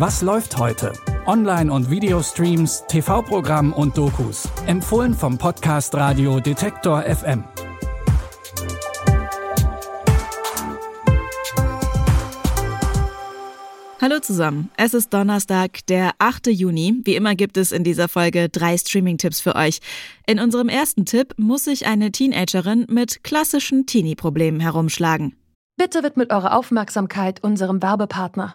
Was läuft heute? Online- und Videostreams, TV-Programm und Dokus. Empfohlen vom Podcast Radio Detektor FM. Hallo zusammen, es ist Donnerstag, der 8. Juni. Wie immer gibt es in dieser Folge drei Streaming-Tipps für euch. In unserem ersten Tipp muss sich eine Teenagerin mit klassischen Teenie-Problemen herumschlagen. Bitte widmet eure Aufmerksamkeit unserem Werbepartner.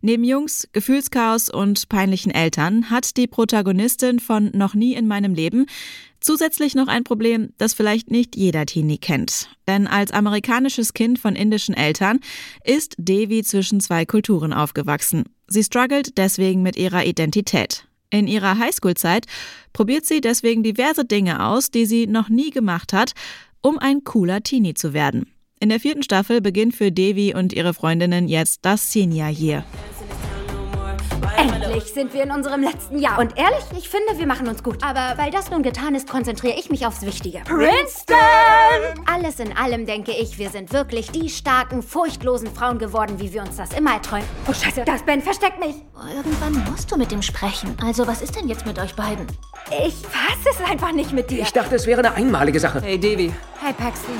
Neben Jungs, Gefühlschaos und peinlichen Eltern hat die Protagonistin von Noch nie in meinem Leben zusätzlich noch ein Problem, das vielleicht nicht jeder Teenie kennt. Denn als amerikanisches Kind von indischen Eltern ist Devi zwischen zwei Kulturen aufgewachsen. Sie struggelt deswegen mit ihrer Identität. In ihrer Highschool-Zeit probiert sie deswegen diverse Dinge aus, die sie noch nie gemacht hat, um ein cooler Teenie zu werden. In der vierten Staffel beginnt für Devi und ihre Freundinnen jetzt das Senior Year. Endlich sind wir in unserem letzten Jahr. Und ehrlich, ich finde, wir machen uns gut. Aber weil das nun getan ist, konzentriere ich mich aufs Wichtige. Princeton! Alles in allem denke ich, wir sind wirklich die starken, furchtlosen Frauen geworden, wie wir uns das immer erträumen. Oh Scheiße, das Ben versteckt mich. Irgendwann musst du mit ihm sprechen. Also was ist denn jetzt mit euch beiden? Ich fasse es einfach nicht mit dir. Ich dachte, es wäre eine einmalige Sache. Hey, Davy. Hey, Paxton.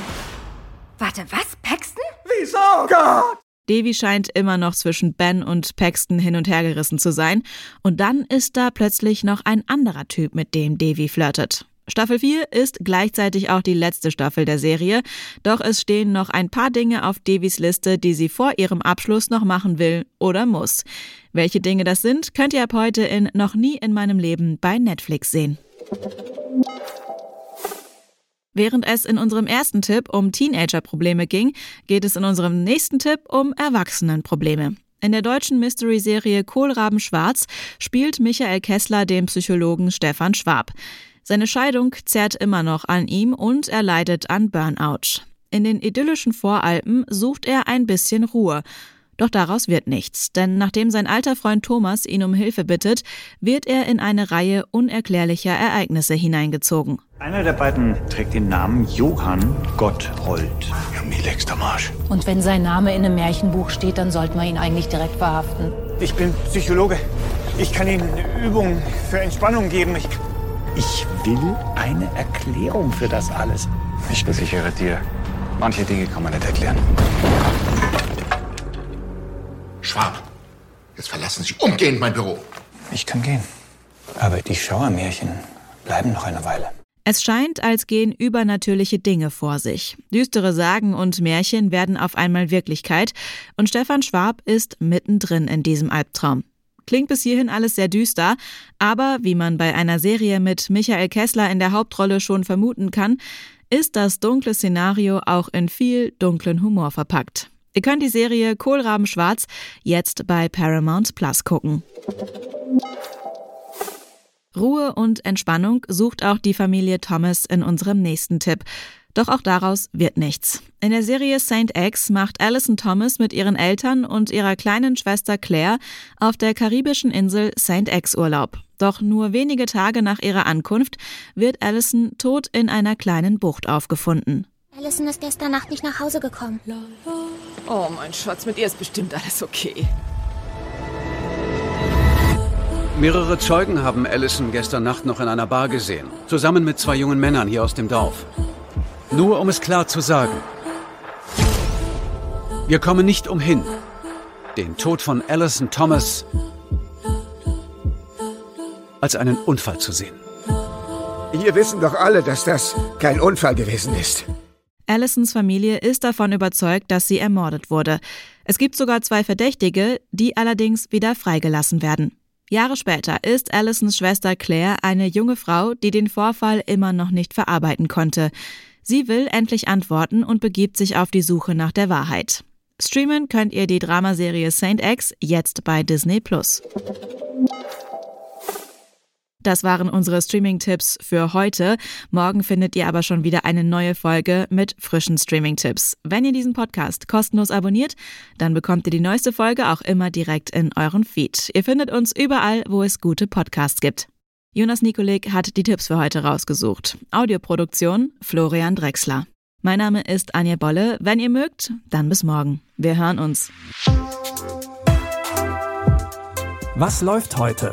Warte, was? Paxton? Wieso? Gott! Davy scheint immer noch zwischen Ben und Paxton hin und her gerissen zu sein. Und dann ist da plötzlich noch ein anderer Typ, mit dem Davy flirtet. Staffel 4 ist gleichzeitig auch die letzte Staffel der Serie, doch es stehen noch ein paar Dinge auf Davys Liste, die sie vor ihrem Abschluss noch machen will oder muss. Welche Dinge das sind, könnt ihr ab heute in Noch nie in meinem Leben bei Netflix sehen. Während es in unserem ersten Tipp um Teenager-Probleme ging, geht es in unserem nächsten Tipp um Erwachsenenprobleme. In der deutschen Mystery-Serie Kohlraben Schwarz spielt Michael Kessler den Psychologen Stefan Schwab. Seine Scheidung zerrt immer noch an ihm und er leidet an Burnout. In den idyllischen Voralpen sucht er ein bisschen Ruhe. Doch daraus wird nichts, denn nachdem sein alter Freund Thomas ihn um Hilfe bittet, wird er in eine Reihe unerklärlicher Ereignisse hineingezogen. Einer der beiden trägt den Namen Johann Gotthold. Ja, mir legst am Arsch. Und wenn sein Name in einem Märchenbuch steht, dann sollten wir ihn eigentlich direkt verhaften. Ich bin Psychologe. Ich kann Ihnen Übungen für Entspannung geben. Ich, ich will eine Erklärung für das alles. Ich versichere dir, manche Dinge kann man nicht erklären. Schwab, jetzt verlassen Sie umgehend mein Büro. Ich kann gehen. Aber die Schauermärchen bleiben noch eine Weile. Es scheint, als gehen übernatürliche Dinge vor sich. Düstere Sagen und Märchen werden auf einmal Wirklichkeit und Stefan Schwab ist mittendrin in diesem Albtraum. Klingt bis hierhin alles sehr düster, aber wie man bei einer Serie mit Michael Kessler in der Hauptrolle schon vermuten kann, ist das dunkle Szenario auch in viel dunklen Humor verpackt. Ihr könnt die Serie Kohlraben Schwarz jetzt bei Paramount Plus gucken. Ruhe und Entspannung sucht auch die Familie Thomas in unserem nächsten Tipp. Doch auch daraus wird nichts. In der Serie St. X macht Alison Thomas mit ihren Eltern und ihrer kleinen Schwester Claire auf der karibischen Insel St. X Urlaub. Doch nur wenige Tage nach ihrer Ankunft wird Alison tot in einer kleinen Bucht aufgefunden. Alison ist gestern Nacht nicht nach Hause gekommen. Oh, mein Schatz, mit ihr ist bestimmt alles okay. Mehrere Zeugen haben Allison gestern Nacht noch in einer Bar gesehen, zusammen mit zwei jungen Männern hier aus dem Dorf. Nur um es klar zu sagen. Wir kommen nicht umhin, den Tod von Allison Thomas als einen Unfall zu sehen. Hier wissen doch alle, dass das kein Unfall gewesen ist. Allisons Familie ist davon überzeugt, dass sie ermordet wurde. Es gibt sogar zwei Verdächtige, die allerdings wieder freigelassen werden. Jahre später ist Allisons Schwester Claire eine junge Frau, die den Vorfall immer noch nicht verarbeiten konnte. Sie will endlich antworten und begibt sich auf die Suche nach der Wahrheit. Streamen könnt ihr die Dramaserie Saint X jetzt bei Disney Plus. Das waren unsere Streaming-Tipps für heute. Morgen findet ihr aber schon wieder eine neue Folge mit frischen Streaming-Tipps. Wenn ihr diesen Podcast kostenlos abonniert, dann bekommt ihr die neueste Folge auch immer direkt in euren Feed. Ihr findet uns überall, wo es gute Podcasts gibt. Jonas Nikolik hat die Tipps für heute rausgesucht. Audioproduktion Florian Drexler. Mein Name ist Anja Bolle. Wenn ihr mögt, dann bis morgen. Wir hören uns. Was läuft heute?